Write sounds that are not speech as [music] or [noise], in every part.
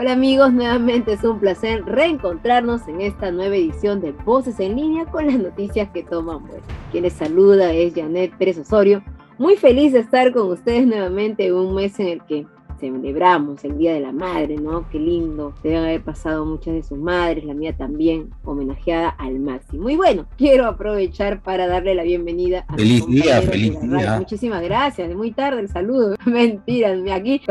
Hola amigos, nuevamente es un placer reencontrarnos en esta nueva edición de Voces en línea con las noticias que toman vuelo. Quien les saluda es Janet Pérez Osorio. Muy feliz de estar con ustedes nuevamente en un mes en el que celebramos el Día de la Madre, ¿no? Qué lindo. Deben haber pasado muchas de sus madres, la mía también, homenajeada al máximo. Y bueno, quiero aprovechar para darle la bienvenida a mi Feliz día, feliz día. Muchísimas gracias, muy tarde el saludo. [laughs] Mentiras, me aquí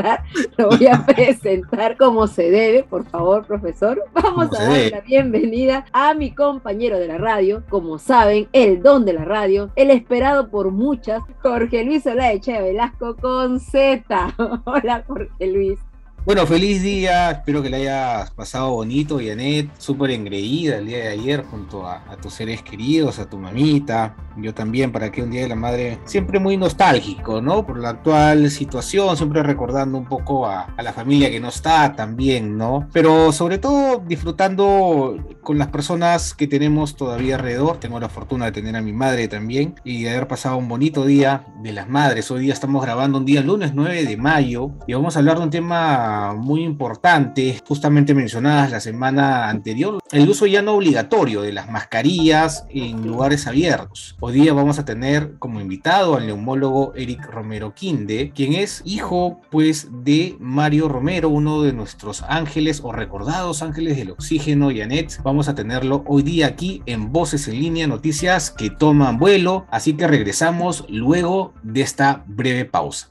lo voy a [laughs] presentar como se debe, por favor, profesor. Vamos a darle la bienvenida a mi compañero de la radio, como saben, el don de la radio, el esperado por muchas, Jorge Luis Olaeche Velasco con Z. [laughs] Hola, Jorge Luis. Bueno, feliz día, espero que le hayas pasado bonito, Janet, súper engreída el día de ayer junto a, a tus seres queridos, a tu mamita, yo también, para que un día de la madre siempre muy nostálgico, ¿no? Por la actual situación, siempre recordando un poco a, a la familia que no está también, ¿no? Pero sobre todo disfrutando con las personas que tenemos todavía alrededor, tengo la fortuna de tener a mi madre también y de haber pasado un bonito día de las madres, hoy día estamos grabando un día lunes 9 de mayo y vamos a hablar de un tema muy importante, justamente mencionadas la semana anterior, el uso ya no obligatorio de las mascarillas en lugares abiertos. Hoy día vamos a tener como invitado al neumólogo Eric Romero Quinde, quien es hijo pues de Mario Romero, uno de nuestros ángeles o recordados ángeles del oxígeno, Janet. Vamos a tenerlo hoy día aquí en Voces en línea, noticias que toman vuelo, así que regresamos luego de esta breve pausa.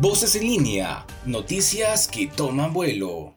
Voces en línea, noticias que toman vuelo.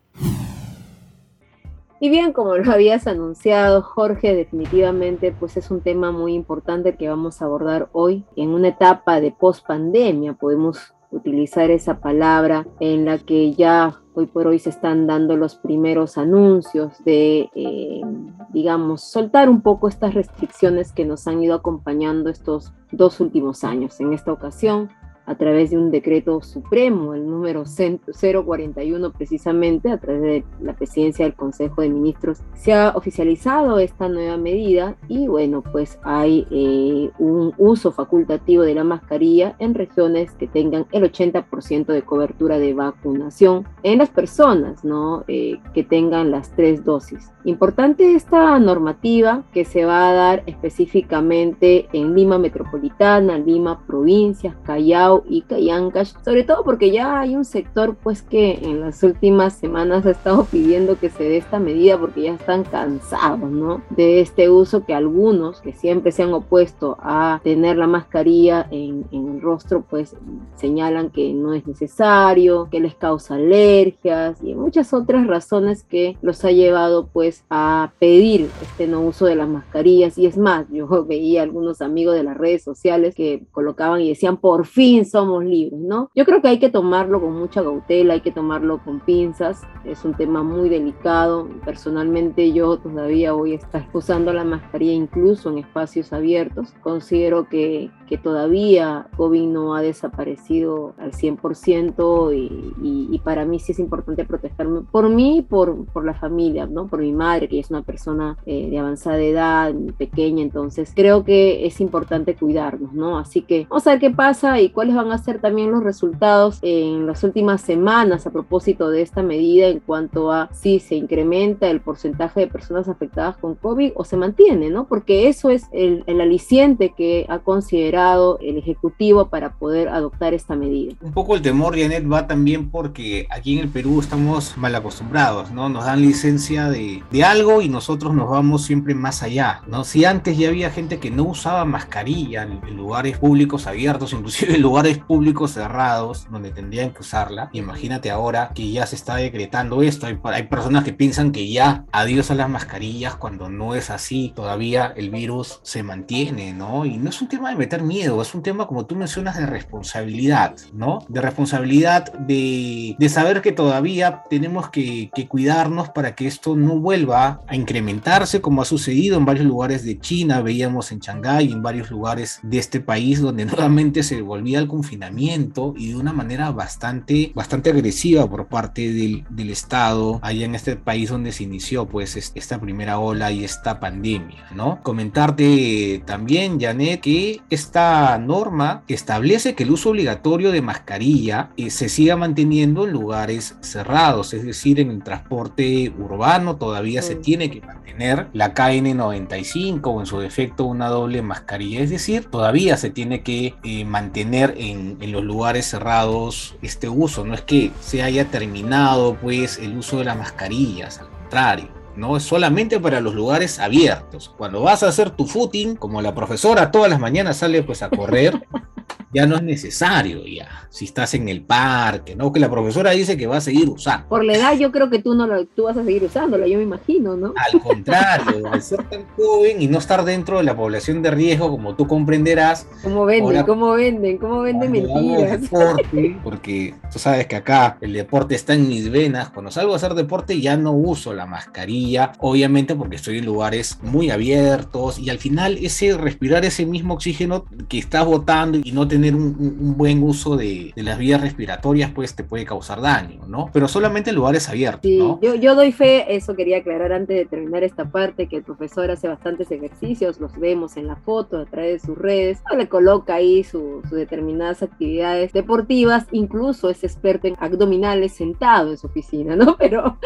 Y bien, como lo habías anunciado, Jorge, definitivamente pues es un tema muy importante que vamos a abordar hoy en una etapa de post-pandemia, podemos utilizar esa palabra en la que ya hoy por hoy se están dando los primeros anuncios de, eh, digamos, soltar un poco estas restricciones que nos han ido acompañando estos dos últimos años. En esta ocasión, a través de un decreto supremo, el número 041 precisamente, a través de la presidencia del Consejo de Ministros, se ha oficializado esta nueva medida y bueno, pues hay eh, un uso facultativo de la mascarilla en regiones que tengan el 80% de cobertura de vacunación en las personas, ¿no? Eh, que tengan las tres dosis. Importante esta normativa que se va a dar específicamente en Lima Metropolitana, Lima Provincias, Callao y Cayancash, sobre todo porque ya hay un sector pues que en las últimas semanas ha estado pidiendo que se dé esta medida porque ya están cansados, ¿no? De este uso que algunos que siempre se han opuesto a tener la mascarilla en, en el rostro pues señalan que no es necesario, que les causa alergias y muchas otras razones que los ha llevado pues a pedir este no uso de las mascarillas y es más, yo [laughs] veía algunos amigos de las redes sociales que colocaban y decían por fin somos libres, ¿no? Yo creo que hay que tomarlo con mucha cautela, hay que tomarlo con pinzas, es un tema muy delicado, personalmente yo todavía voy a estar usando la mascarilla incluso en espacios abiertos, considero que, que todavía COVID no ha desaparecido al 100% y, y, y para mí sí es importante protegerme por mí y por, por la familia, ¿no? Por mi madre, que es una persona eh, de avanzada edad, pequeña, entonces creo que es importante cuidarnos, ¿no? Así que vamos a ver qué pasa y cuáles van a ser también los resultados en las últimas semanas a propósito de esta medida en cuanto a si se incrementa el porcentaje de personas afectadas con COVID o se mantiene, ¿no? Porque eso es el, el aliciente que ha considerado el Ejecutivo para poder adoptar esta medida? Un poco el temor, Janet, va también porque aquí en el Perú estamos mal acostumbrados, ¿no? Nos dan licencia de, de algo y nosotros nos vamos siempre más allá, ¿no? Si antes ya había gente que no usaba mascarilla en, en lugares públicos abiertos, [laughs] inclusive en lugares públicos cerrados, donde tendrían que usarla, imagínate ahora que ya se está decretando esto, hay, hay personas que piensan que ya adiós a las mascarillas cuando no es así, todavía el virus se mantiene, ¿no? Y no es un tema de meter miedo, es un tema, como tú mencionas, de responsabilidad, ¿no? De responsabilidad de, de saber que todavía tenemos que, cuidarnos para que esto no vuelva a incrementarse como ha sucedido en varios lugares de China, veíamos en Shanghái, en varios lugares de este país donde [laughs] nuevamente se volvía al confinamiento y de una manera bastante, bastante agresiva por parte del, del Estado allá en este país donde se inició pues esta primera ola y esta pandemia, ¿no? Comentarte también, Janet, que esta norma establece que el uso obligatorio de mascarilla eh, se siga manteniendo en lugares cerrados, es decir, en el transporte urbano todavía se tiene que mantener la KN95 o en su defecto una doble mascarilla, es decir, todavía se tiene que eh, mantener en, en los lugares cerrados este uso, no es que se haya terminado pues el uso de las mascarillas, al contrario. No es solamente para los lugares abiertos. Cuando vas a hacer tu footing, como la profesora todas las mañanas sale pues a correr, ya no es necesario ya. Si estás en el parque, ¿no? Que la profesora dice que va a seguir usando. Por la edad yo creo que tú no lo, tú vas a seguir usándolo, yo me imagino, ¿no? Al contrario, [laughs] al ser tan joven y no estar dentro de la población de riesgo, como tú comprenderás. ¿Cómo venden? ahora- ¿Cómo venden? ¿Cómo venden mentiras? deporte, [laughs] porque tú sabes que acá el deporte está en mis venas. Cuando salgo a hacer deporte ya no uso la mascarilla, obviamente porque estoy en lugares muy abiertos y al final ese respirar ese mismo oxígeno que estás botando y no tener un, buen uso de, de las vías respiratorias pues te puede causar daño, ¿no? Pero solamente en lugares abiertos, Sí, ¿no? yo, yo doy fe, eso quería aclarar antes de terminar esta parte, que el profesor hace bastantes ejercicios, los vemos en la foto a través de sus redes, le coloca ahí su- sus determinadas actividades deportivas, incluso es experto en abdominales sentado en su oficina, ¿no? [laughs] Pero,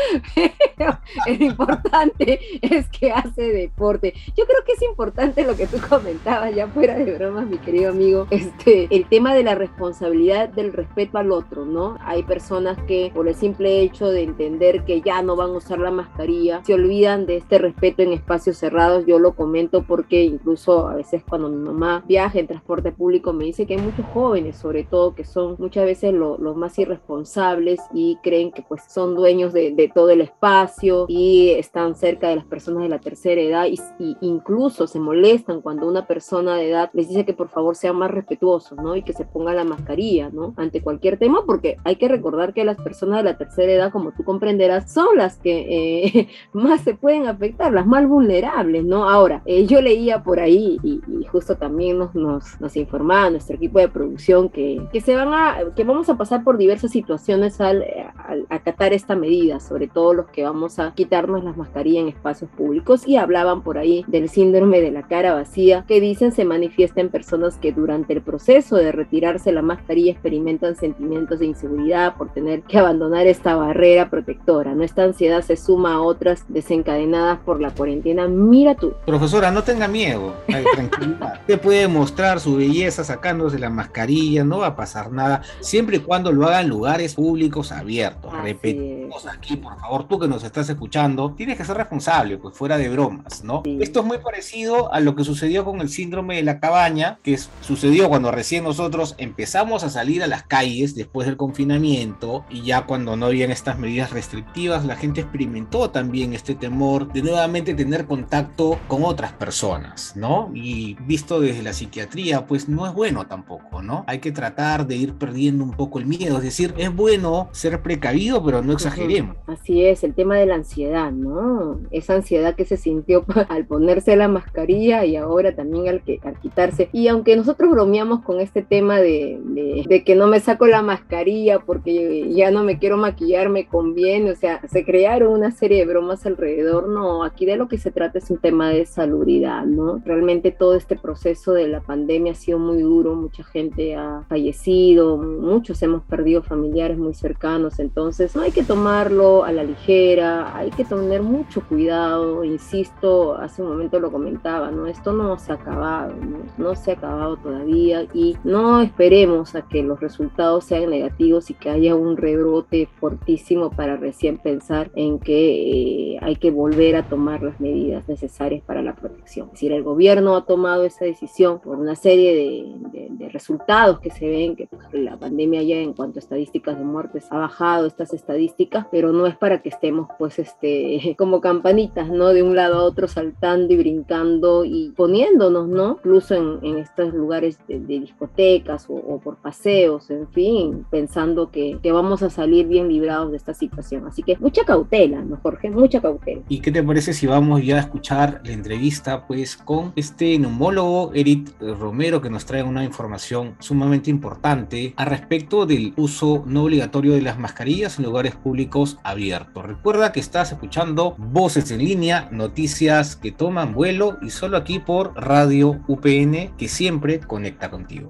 pero lo importante es que hace deporte. Yo creo que es importante lo que tú comentabas, ya fuera de bromas, mi querido amigo, este, el tema de la responsabilidad del respeto al otro, ¿no? Hay personas que por el simple hecho de entender que ya no van a usar la mascarilla, se olvidan de este respeto en espacios cerrados. Yo lo comento porque incluso a veces cuando mi mamá viaja en transporte público me dice que hay muchos jóvenes, sobre todo, que son muchas veces lo- los más irresponsables y creen que pues son dueños de, todo el espacio y están cerca de las personas de la tercera edad y, incluso se molestan cuando una persona de edad les dice que por favor sean más respetuosos, ¿no? Y que se ponga la mascarilla, ¿no? Ante cualquier tema, porque hay que recordar que las personas de la tercera edad, como tú comprenderás, son las que eh, [laughs] más se pueden afectar, las más vulnerables, ¿no? Ahora, eh, yo leía por ahí y, y justo también nos, nos, nos informaba nuestro equipo de producción que, que se van a, que vamos a pasar por diversas situaciones al, al acatar esta medida, sobre todo los que vamos a quitarnos las mascarillas en espacios públicos y hablaban por ahí del síndrome de la cara vacía que dicen se manifiesta en personas que durante el proceso de retirarse la mascarilla experimentan sentimientos de inseguridad por tener que abandonar esta barrera protectora. ¿no? Esta ansiedad se suma a otras desencadenadas por la cuarentena. Mira tú. Profesora, no tenga miedo, ay, [laughs] tranquilidad. Usted puede mostrar su belleza sacándose la mascarilla, no va a pasar nada, siempre y cuando lo haga en lugares públicos abiertos. Así Repetimos aquí, por favor, tú que nos estás escuchando, tienes que ser responsable, pues fuera de bromas, ¿no? Sí. Esto es muy parecido a lo que sucedió con el síndrome de la cabaña, que sucedió cuando recién nosotros empezamos a salir a las calles después del confinamiento y ya cuando no habían estas medidas restrictivas, la gente experimentó también este temor de nuevamente tener contacto con otras personas, ¿no? Y visto desde la psiquiatría, pues no es bueno tampoco, ¿no? Hay que tratar de ir perdiendo un poco el miedo, es decir, es bueno ser precavido, pero no exageremos. Así es, el tema de la ansiedad, ¿no? Esa ansiedad que se sintió [laughs] al ponerse la mascarilla y ahora también al, que, al quitarse. Y aunque nosotros bromeamos con este tema de, de, que no me saco la mascarilla porque ya no me quiero maquillar, me conviene, o sea, se crearon una serie de bromas alrededor, no, aquí de lo que se trata es un tema de salubridad, ¿no? Realmente todo este proceso de la pandemia ha sido muy duro, mucha gente ha fallecido, muchos hemos perdido familiares muy cercanos, entonces no hay que tomarlo a la ligera, hay que tener mucho cuidado, insisto, hace un momento lo comentaba, ¿no? Esto no se ha acabado, ¿no? no se ha acabado todavía y no esperemos a que los resultados sean negativos y que haya un rebrote fortísimo para recién pensar en que eh, hay que volver a tomar las medidas necesarias para la protección. Es decir, el gobierno ha tomado esa decisión por una serie de, de, resultados que se ven, que pues, la pandemia ya en cuanto a estadísticas de muertes ha bajado estas estadísticas, pero no es para que estemos pues este [laughs] como campanitas, ¿no? De un lado a otro saltando y brincando y poniéndonos, ¿no? Incluso en, en estos lugares de, discotecas o, por paseos, en fin, pensando que, vamos a salir bien librados de esta situación. Así que mucha cautela, ¿no, Jorge? Mucha cautela. ¿Y qué te parece si vamos ya a escuchar la entrevista pues con este neumólogo Eric Romero que nos trae una información sumamente importante a respecto del uso no obligatorio de las mascarillas en lugares públicos abiertos. Recuerda que estás escuchando Voces en línea, noticias que toman vuelo y solo aquí por Radio UPN que siempre conecta contigo.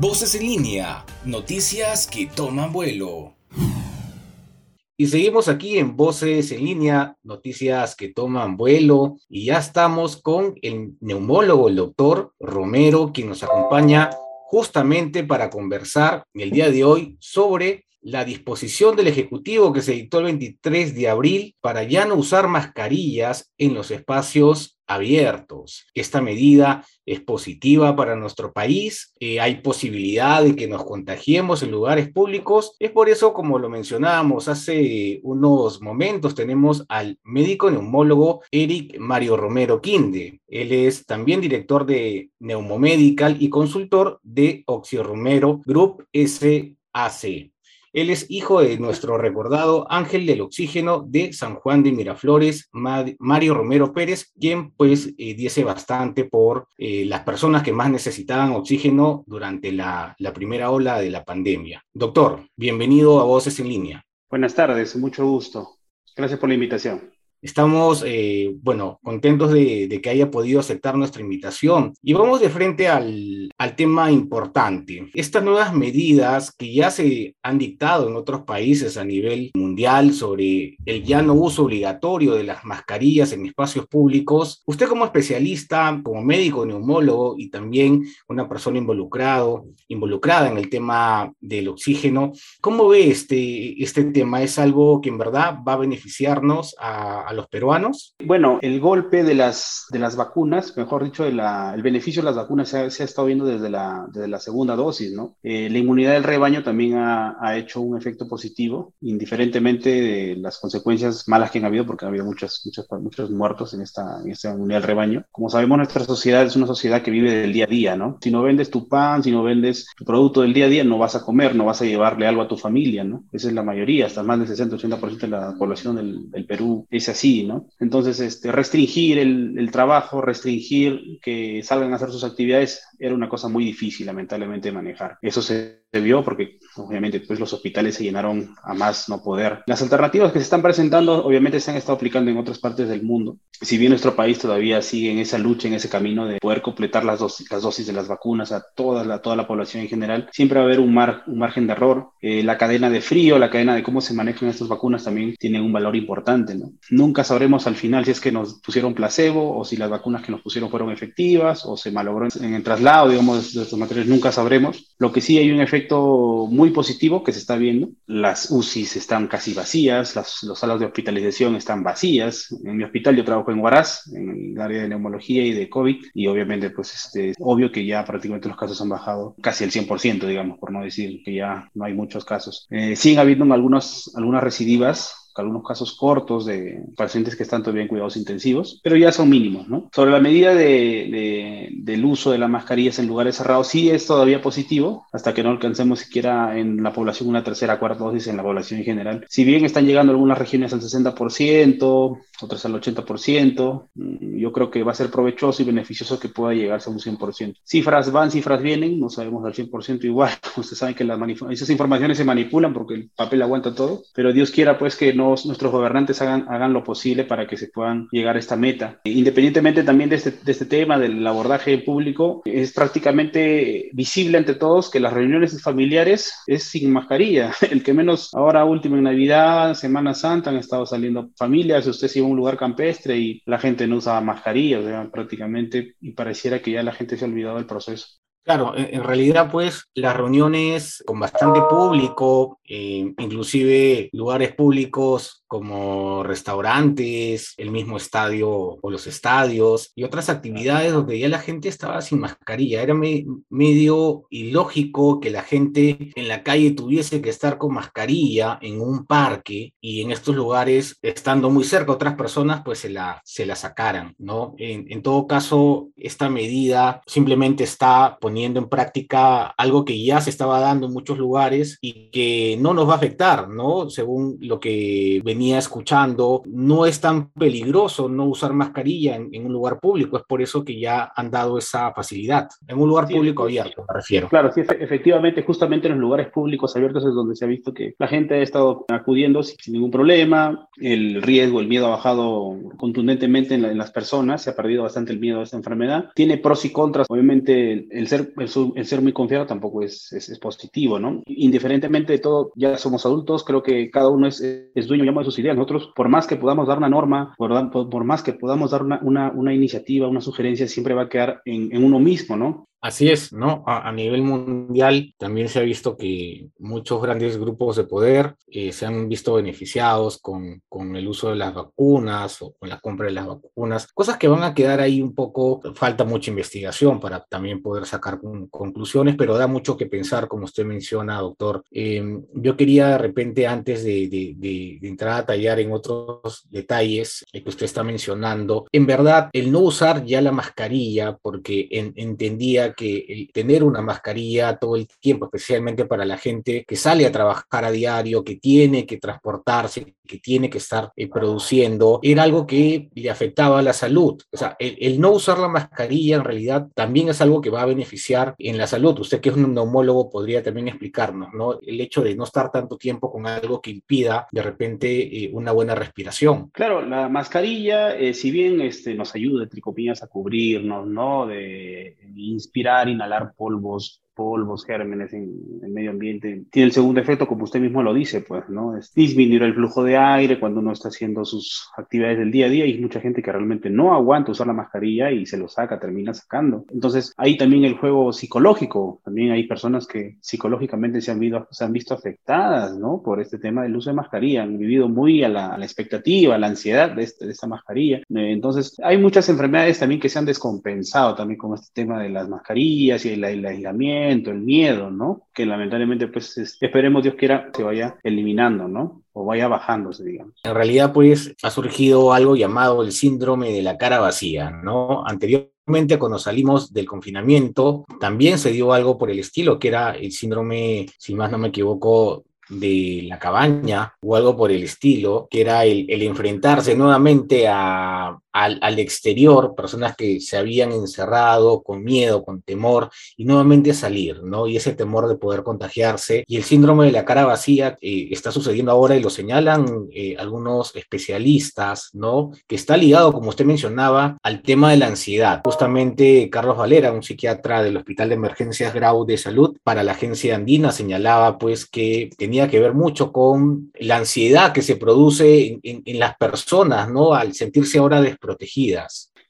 Voces en línea, noticias que toman vuelo. Y seguimos aquí en Voces en línea, noticias que toman vuelo, y ya estamos con el neumólogo, el doctor Romero, quien nos acompaña justamente para conversar el día de hoy sobre la disposición del Ejecutivo que se dictó el 23 de abril para ya no usar mascarillas en los espacios abiertos. Esta medida es positiva para nuestro país, eh, hay posibilidad de que nos contagiemos en lugares públicos. Es por eso, como lo mencionábamos hace unos momentos, tenemos al médico neumólogo Eric Mario Romero Quinde. Él es también director de Neumomedical y consultor de Oxio Romero Group SAC. Él es hijo de nuestro recordado Ángel del Oxígeno de San Juan de Miraflores, Mario Romero Pérez, quien pues eh, diese bastante por eh, las personas que más necesitaban oxígeno durante la, la primera ola de la pandemia. Doctor, bienvenido a Voces en Línea. Buenas tardes, mucho gusto. Gracias por la invitación. Estamos, eh, bueno, contentos de, que haya podido aceptar nuestra invitación. Y vamos de frente al, al, tema importante. Estas nuevas medidas que ya se han dictado en otros países a nivel mundial sobre el ya no uso obligatorio de las mascarillas en espacios públicos, usted como especialista, como médico neumólogo y también una persona involucrado, involucrada en el tema del oxígeno, ¿cómo ve este, este tema? ¿Es algo que en verdad va a beneficiarnos a a los peruanos? Bueno, el golpe de las, de las vacunas, mejor dicho, el beneficio de las vacunas se ha, estado viendo desde la, desde la segunda dosis, ¿no? Eh, la inmunidad del rebaño también ha, ha, hecho un efecto positivo, indiferentemente de las consecuencias malas que han habido, porque ha habido muchos, muchos, muchos muertos en esta, en esta inmunidad del rebaño. Como sabemos, nuestra sociedad es una sociedad que vive del día a día, ¿no? Si no vendes tu pan, si no vendes tu producto del día a día, no vas a comer, no vas a llevarle algo a tu familia, ¿no? Esa es la mayoría, hasta más del 60-80% de la población del, del Perú es así así, ¿no? Entonces, este, restringir el, el, trabajo, restringir que salgan a hacer sus actividades, era una cosa muy difícil, lamentablemente, de manejar. Eso se, vio porque, obviamente, pues los hospitales se llenaron a más no poder. Las alternativas que se están presentando, obviamente, se han estado aplicando en otras partes del mundo. Si bien nuestro país todavía sigue en esa lucha, en ese camino de poder completar las dosis, las dosis de las vacunas a toda la, toda la población en general, siempre va a haber un, mar, un margen de error. Eh, la cadena de frío, la cadena de cómo se manejan estas vacunas también tienen un valor importante, ¿no? Nunca sabremos al final si es que nos pusieron placebo o si las vacunas que nos pusieron fueron efectivas o se malogró en el traslado digamos, de estos materiales, nunca sabremos. Lo que sí hay un efecto muy positivo que se está viendo. Las UCIs están casi vacías, las, salas de hospitalización están vacías. En mi hospital yo trabajo en Huaraz, en el área de neumología y de COVID, y obviamente, pues, este, obvio que ya prácticamente los casos han bajado casi el 100%, digamos, por no decir que ya no hay muchos casos. Eh, siguen habiendo algunos, algunas recidivas algunos casos cortos de pacientes que están todavía en cuidados intensivos, pero ya son mínimos, ¿no? Sobre la medida de, del uso de las mascarillas en lugares cerrados, sí es todavía positivo, hasta que no alcancemos siquiera en la población una tercera, cuarta dosis en la población en general. Si bien están llegando algunas regiones al 60%, otras al 80%, mm, yo creo que va a ser provechoso y beneficioso que pueda llegarse a un 100%. Cifras van, cifras vienen, no sabemos al 100% igual. [laughs] Ustedes saben que las esas informaciones se manipulan porque el papel aguanta todo, pero Dios quiera pues que nuestros gobernantes hagan, hagan lo posible para que se puedan llegar a esta meta. Independientemente también de este, de este tema, del abordaje público, es prácticamente visible ante todos que las reuniones familiares es sin mascarilla. [laughs] El que menos ahora último en Navidad, Semana Santa, han estado saliendo familias, usted se iba a un lugar campestre y la gente no usaba mascarilla, o sea, prácticamente, y pareciera que ya la gente se ha olvidado del proceso. Claro, en realidad pues las reuniones con bastante público, eh, inclusive lugares públicos como restaurantes, el mismo estadio o los estadios y otras actividades donde ya la gente estaba sin mascarilla. Era medio ilógico que la gente en la calle tuviese que estar con mascarilla en un parque y en estos lugares, estando muy cerca otras personas, pues se la, se la sacaran, ¿no? En, en todo caso, esta medida simplemente está poniendo en práctica algo que ya se estaba dando en muchos lugares y que no nos va a afectar, ¿no? Según lo que venía escuchando, no es tan peligroso no usar mascarilla en, un lugar público, es por eso que ya han dado esa facilidad, en un lugar público abierto, me refiero. Claro, sí, efectivamente, justamente en los lugares públicos abiertos es donde se ha visto que la gente ha estado acudiendo sin, ningún problema, el riesgo, el miedo ha bajado contundentemente en, las personas, se ha perdido bastante el miedo a esta enfermedad, tiene pros y contras, obviamente el, ser, el, ser muy confiado tampoco es, es, es positivo, ¿no? Indiferentemente de todo, ya somos adultos, creo que cada uno es, es dueño de sus ideas. Nosotros, por más que podamos dar una norma, por, por, más que podamos dar una, una, una, iniciativa, una sugerencia, siempre va a quedar en, en uno mismo, ¿no? Así es, ¿no? A, nivel mundial también se ha visto que muchos grandes grupos de poder eh, se han visto beneficiados con, con, el uso de las vacunas o con la compra de las vacunas, cosas que van a quedar ahí un poco, falta mucha investigación para también poder sacar conclusiones, pero da mucho que pensar, como usted menciona, doctor. Em, yo quería de repente, antes de, de, de, entrar a tallar en otros detalles que usted está mencionando, en verdad, el no usar ya la mascarilla, porque entendía que tener una mascarilla todo el tiempo, especialmente para la gente que sale a trabajar a diario, que tiene que transportarse, que tiene que estar eh, produciendo, era algo que le afectaba a la salud. O sea, el, no usar la mascarilla en realidad también es algo que va a beneficiar en la salud. Usted que es un neumólogo podría también explicarnos, ¿no? El hecho de no estar tanto tiempo con algo que impida de repente eh, una buena respiración. Claro, la mascarilla, eh, si bien este, nos ayuda, entre comillas, a cubrirnos, ¿no? De, de inhalar polvos polvos, gérmenes en el medio ambiente. Tiene el segundo efecto, como usted mismo lo dice, pues, ¿no? Es disminuir el flujo de aire cuando uno está haciendo sus actividades del día a día y hay mucha gente que realmente no aguanta usar la mascarilla y se lo saca, termina sacando. Entonces, hay también el juego psicológico. También hay personas que psicológicamente se han, visto, se han visto afectadas, ¿no? Por este tema del uso de mascarilla. Han vivido muy a la, expectativa, a la ansiedad de, este, de esta mascarilla. Eh, entonces, hay muchas enfermedades también que se han descompensado también con este tema de las mascarillas y el aislamiento el miedo, ¿no? Que lamentablemente, pues, esperemos Dios quiera se vaya eliminando, ¿no? O vaya bajándose, digamos. En realidad, pues, ha surgido algo llamado el síndrome de la cara vacía, ¿no? Anteriormente, cuando salimos del confinamiento, también se dio algo por el estilo, que era el síndrome, si más no me equivoco, de la cabaña o algo por el estilo, que era el, el enfrentarse nuevamente a, al, exterior, personas que se habían encerrado con miedo, con temor, y nuevamente salir, ¿no? Y ese temor de poder contagiarse. Y el síndrome de la cara vacía eh, está sucediendo ahora y lo señalan eh, algunos especialistas, ¿no? Que está ligado, como usted mencionaba, al tema de la ansiedad. Justamente Carlos Valera, un psiquiatra del Hospital de Emergencias Grau de Salud para la agencia andina, señalaba pues que tenía que ver mucho con la ansiedad que se produce en, en las personas, ¿no? Al sentirse ahora desprotegidas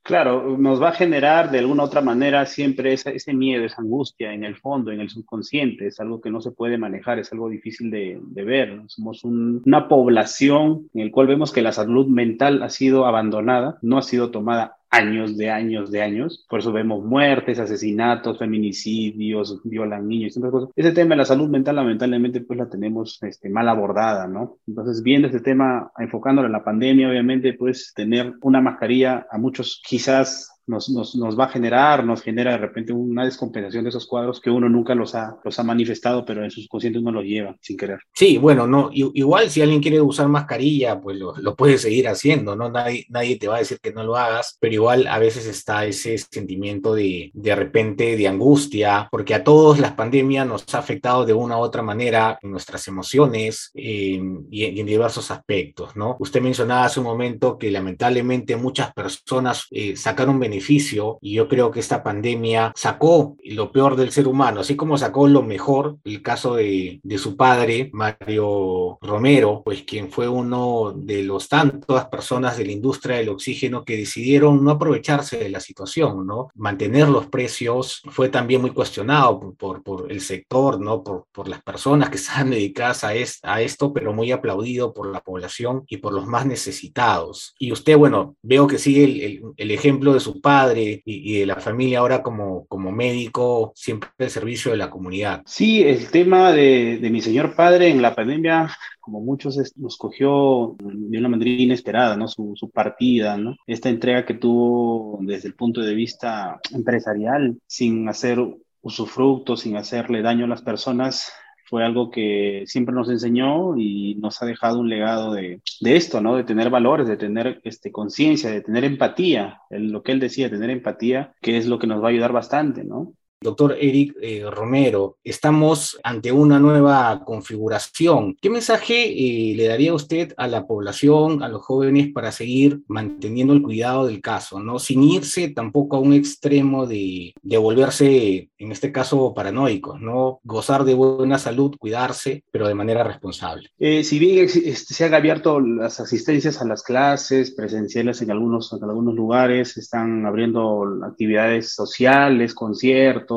Claro, nos va a generar de alguna otra manera siempre ese, miedo, esa angustia en el fondo, en el subconsciente. Es algo que no se puede manejar, es algo difícil de, ver. Somos una población en el cual vemos que la salud mental ha sido abandonada, no ha sido tomada años de años de años. Por eso vemos muertes, asesinatos, feminicidios, violan niños, y cosas. Ese tema de la salud mental, lamentablemente, pues la tenemos este, mal abordada, ¿no? Entonces, viendo este tema, enfocándolo en la pandemia, obviamente, pues tener una mascarilla a muchos quizás nos, nos, nos, va a generar, nos genera de repente una descompensación de esos cuadros que uno nunca los ha, los ha manifestado, pero en su subconsciente uno los lleva sin querer. Sí, bueno, no, igual si alguien quiere usar mascarilla, pues lo, lo puede seguir haciendo, ¿no? Nadie, nadie te va a decir que no lo hagas, pero igual a veces está ese sentimiento de, de repente de angustia, porque a todos las pandemias nos ha afectado de una u otra manera en nuestras emociones eh, y, en, y, en, diversos aspectos, ¿no? Usted mencionaba hace un momento que lamentablemente muchas personas eh, sacaron beneficios beneficio y yo creo que esta pandemia sacó lo peor del ser humano, así como sacó lo mejor, el caso de, de su padre, Mario Romero, pues quien fue uno de los tantas personas de la industria del oxígeno que decidieron no aprovecharse de la situación, ¿no? Mantener los precios fue también muy cuestionado por, por, el sector, ¿no? Por, por, las personas que estaban dedicadas a, es, a esto, pero muy aplaudido por la población y por los más necesitados. Y usted, bueno, veo que sigue el, el, el ejemplo de su padre, padre y, y, de la familia ahora como, como médico, siempre al servicio de la comunidad. Sí, el tema de, de mi señor padre en la pandemia como muchos nos cogió de una manera inesperada, ¿no? Su, su, partida, ¿no? Esta entrega que tuvo desde el punto de vista empresarial, sin hacer usufructo, sin hacerle daño a las personas, fue algo que siempre nos enseñó y nos ha dejado un legado de, de esto, ¿no? De tener valores, de tener este, conciencia, de tener empatía, el, lo que él decía, tener empatía, que es lo que nos va a ayudar bastante, ¿no? Doctor Eric eh, Romero, estamos ante una nueva configuración. ¿Qué mensaje eh, le daría usted a la población, a los jóvenes, para seguir manteniendo el cuidado del caso, ¿no? sin irse tampoco a un extremo de, de volverse, en este caso, paranoicos, ¿no? gozar de buena salud, cuidarse, pero de manera responsable? Eh, si bien se han abierto las asistencias a las clases presenciales en algunos lugares, están abriendo actividades sociales, conciertos,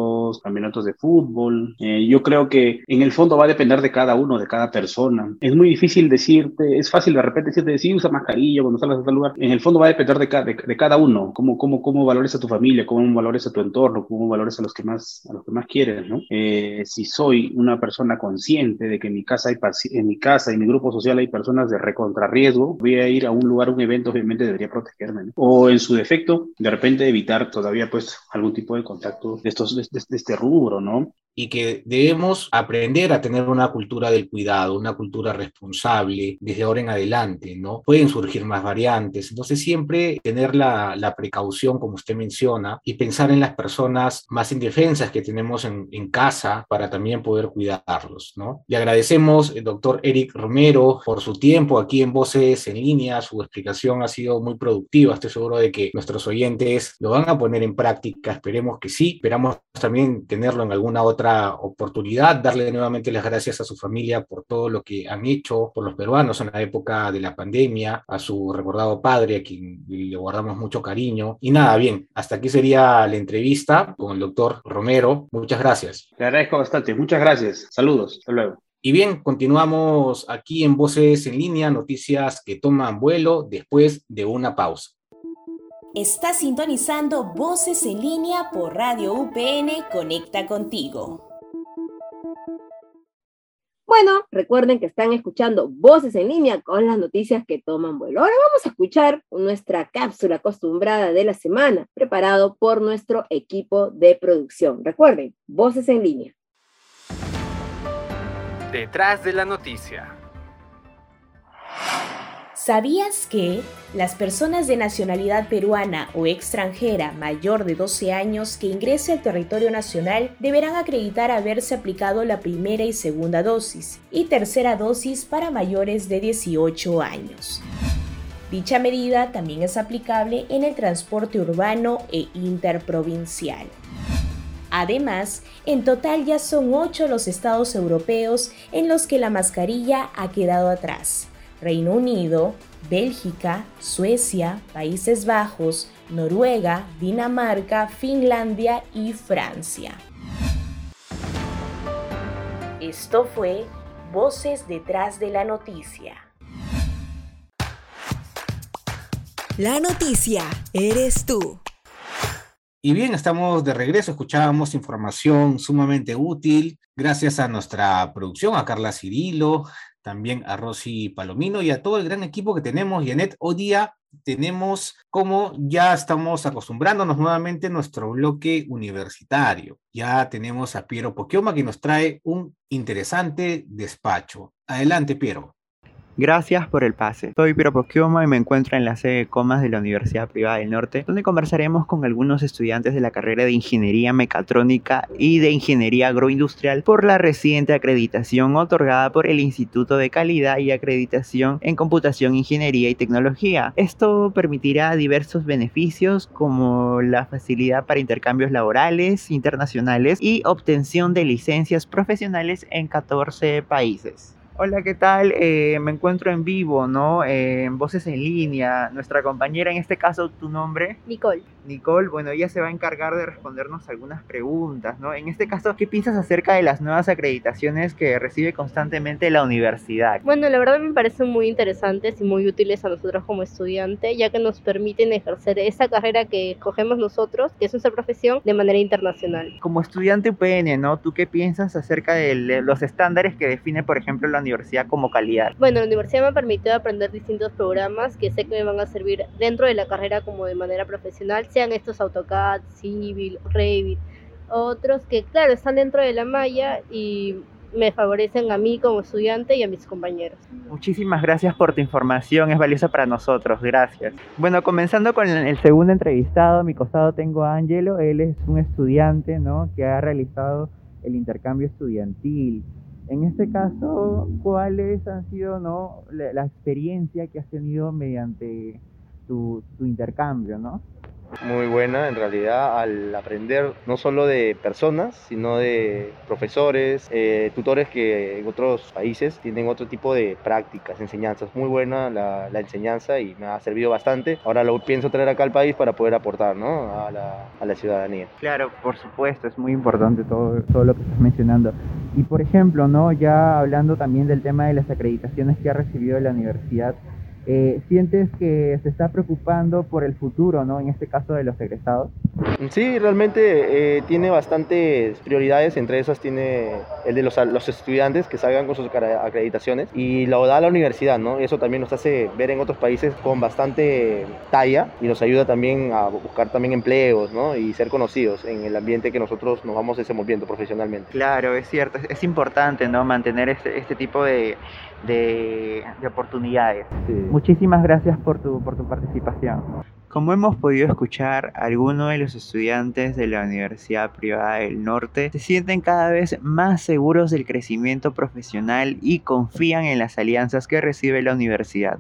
campeonatos de fútbol. Eh, yo creo que en el fondo va a depender de cada uno, de cada persona. Es muy difícil decirte, es fácil de repente decirte, sí, usa mascarilla cuando salgas a tal lugar. En el fondo va a depender de, ca de, de cada uno, cómo, cómo, cómo valores a tu familia, cómo valores a tu entorno, cómo valores a los que más, a los que más quieres, ¿no? Eh, si soy una persona consciente de que en mi casa hay en mi casa y mi grupo social hay personas de recontrarriesgo, voy a ir a un lugar, un evento, obviamente debería protegerme, ¿no? O en su defecto, de repente evitar todavía pues algún tipo de contacto de estos, de, de este rubro, ¿no? Y que debemos aprender a tener una cultura del cuidado, una cultura responsable desde ahora en adelante, ¿no? Pueden surgir más variantes, entonces siempre tener la, la precaución, como usted menciona, y pensar en las personas más indefensas que tenemos en, en casa para también poder cuidarlos, ¿no? Le agradecemos, el doctor Eric Romero, por su tiempo aquí en Voces en Línea, su explicación ha sido muy productiva, estoy seguro de que nuestros oyentes lo van a poner en práctica, esperemos que sí, esperamos también tenerlo en alguna otra otra oportunidad, darle nuevamente las gracias a su familia por todo lo que han hecho por los peruanos en la época de la pandemia, a su recordado padre, a quien le guardamos mucho cariño. Y nada, bien, hasta aquí sería la entrevista con el doctor Romero. Muchas gracias. Le agradezco bastante. Muchas gracias. Saludos. Hasta luego. Y bien, continuamos aquí en Voces en línea, noticias que toman vuelo después de una pausa. Está sintonizando Voces en línea por Radio UPN Conecta contigo. Bueno, recuerden que están escuchando Voces en línea con las noticias que toman vuelo. Ahora vamos a escuchar nuestra cápsula acostumbrada de la semana, preparado por nuestro equipo de producción. Recuerden, Voces en línea. Detrás de la noticia. ¿Sabías que las personas de nacionalidad peruana o extranjera mayor de 12 años que ingrese al territorio nacional deberán acreditar haberse aplicado la primera y segunda dosis y tercera dosis para mayores de 18 años? Dicha medida también es aplicable en el transporte urbano e interprovincial. Además, en total ya son 8 los estados europeos en los que la mascarilla ha quedado atrás Reino Unido, Bélgica, Suecia, Países Bajos, Noruega, Dinamarca, Finlandia y Francia. Esto fue Voces detrás de la noticia. La noticia eres tú. Y bien, estamos de regreso, escuchábamos información sumamente útil, gracias a nuestra producción, a Carla Cirilo, también a Rosy Palomino y a todo el gran equipo que tenemos. Yanet, hoy día tenemos como ya estamos acostumbrándonos nuevamente nuestro bloque universitario. Ya tenemos a Piero Poquioma que nos trae un interesante despacho. Adelante, Piero. Gracias por el pase. Soy Piero Posquioma y me encuentro en la sede de Comas de la Universidad Privada del Norte, donde conversaremos con algunos estudiantes de la carrera de Ingeniería Mecatrónica y de Ingeniería Agroindustrial por la reciente acreditación otorgada por el Instituto de Calidad y Acreditación en Computación, Ingeniería y Tecnología. Esto permitirá diversos beneficios como la facilidad para intercambios laborales internacionales y obtención de licencias profesionales en 14 países. Hola, ¿qué tal? Eh, me encuentro en vivo, ¿no? en Voces en línea. Nuestra compañera, en este caso, ¿tu nombre? Nicole. Nicole, bueno, ella se va a encargar de respondernos algunas preguntas, ¿no? En este caso, ¿qué piensas acerca de las nuevas acreditaciones que recibe constantemente la universidad? Bueno, la verdad me parecen muy interesantes y muy útiles a nosotros como estudiante, ya que nos permiten ejercer esa carrera que escogemos nosotros, que es nuestra profesión, de manera internacional. Como estudiante UPN, ¿no? ¿Tú qué piensas acerca de los estándares que define, por ejemplo, la universidad? universidad como calidad? Bueno, la universidad me ha permitido aprender distintos programas que sé que me van a servir dentro de la carrera como de manera profesional, sean estos AutoCAD, Civil, Revit, otros que claro están dentro de la malla y me favorecen a mí como estudiante y a mis compañeros. Muchísimas gracias por tu información, es valiosa para nosotros, gracias. Bueno, comenzando con el segundo entrevistado, a mi costado tengo a Angelo, él es un estudiante ¿no? que ha realizado el intercambio estudiantil en este caso, ¿cuáles han sido no, la, experiencia que has tenido mediante tu, tu intercambio? ¿no? Muy buena en realidad al aprender no solo de personas, sino de profesores, eh, tutores que en otros países tienen otro tipo de prácticas, enseñanzas. Muy buena la, la, enseñanza y me ha servido bastante. Ahora lo pienso traer acá al país para poder aportar ¿no? a, la, a, la, ciudadanía. Claro, por supuesto, es muy importante todo, todo lo que estás mencionando. Y por ejemplo, ¿no? ya hablando también del tema de las acreditaciones que ha recibido la universidad, eh, ¿Sientes que se está preocupando por el futuro, ¿no? En este caso de los egresados. Sí, realmente eh, tiene bastantes prioridades, entre esas tiene el de los, los, estudiantes que salgan con sus acreditaciones y lo da la universidad, ¿no? Eso también nos hace ver en otros países con bastante talla y nos ayuda también a buscar también empleos, ¿no? Y ser conocidos en el ambiente que nosotros nos vamos desenvolviendo profesionalmente. Claro, es cierto, es importante, ¿no? Mantener este, este tipo de de, oportunidades. Muchísimas gracias por tu, por tu participación. Como hemos podido escuchar, algunos de los estudiantes de la Universidad Privada del Norte se sienten cada vez más seguros del crecimiento profesional y confían en las alianzas que recibe la universidad.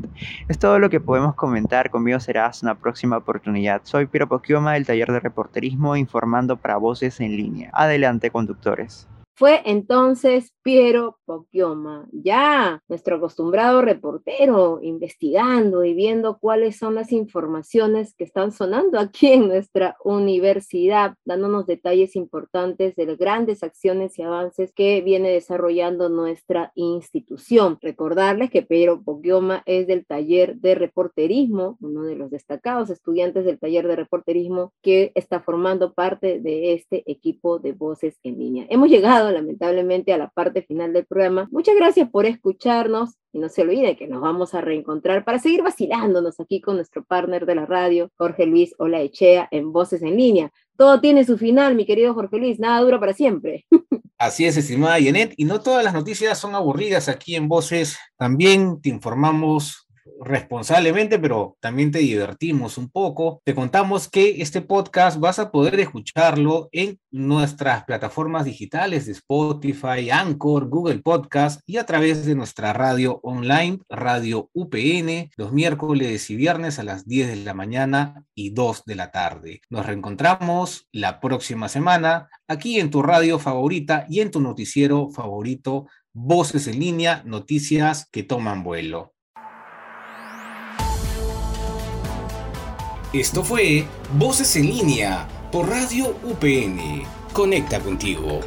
Es todo lo que podemos comentar, conmigo será hasta una próxima oportunidad. Soy Piero Poquioma del taller de reporterismo informando para voces en línea. Adelante conductores. Fue entonces Piero Poquioma, ya nuestro acostumbrado reportero, investigando y viendo cuáles son las informaciones que están sonando aquí en nuestra universidad, dándonos detalles importantes de las grandes acciones y avances que viene desarrollando nuestra institución. Recordarles que Piero Poquioma es del taller de reporterismo, uno de los destacados estudiantes del taller de reporterismo que está formando parte de este equipo de voces en línea. Hemos llegado lamentablemente a la parte final del programa. Muchas gracias por escucharnos y no se olvide que nos vamos a reencontrar para seguir vacilándonos aquí con nuestro partner de la radio, Jorge Luis Olaechea, en Voces en Línea. Todo tiene su final, mi querido Jorge Luis, nada dura para siempre. [laughs] Así es, estimada Yenet, y no todas las noticias son aburridas aquí en Voces. También te informamos responsablemente, pero también te divertimos un poco. Te contamos que este podcast vas a poder escucharlo en nuestras plataformas digitales de Spotify, Anchor, Google Podcast y a través de nuestra radio online, Radio UPN, los miércoles y viernes a las 10 de la mañana y 2 de la tarde. Nos reencontramos la próxima semana aquí en tu radio favorita y en tu noticiero favorito, Voces en línea, noticias que toman vuelo. Esto fue Voces en línea por Radio UPN. Conecta contigo.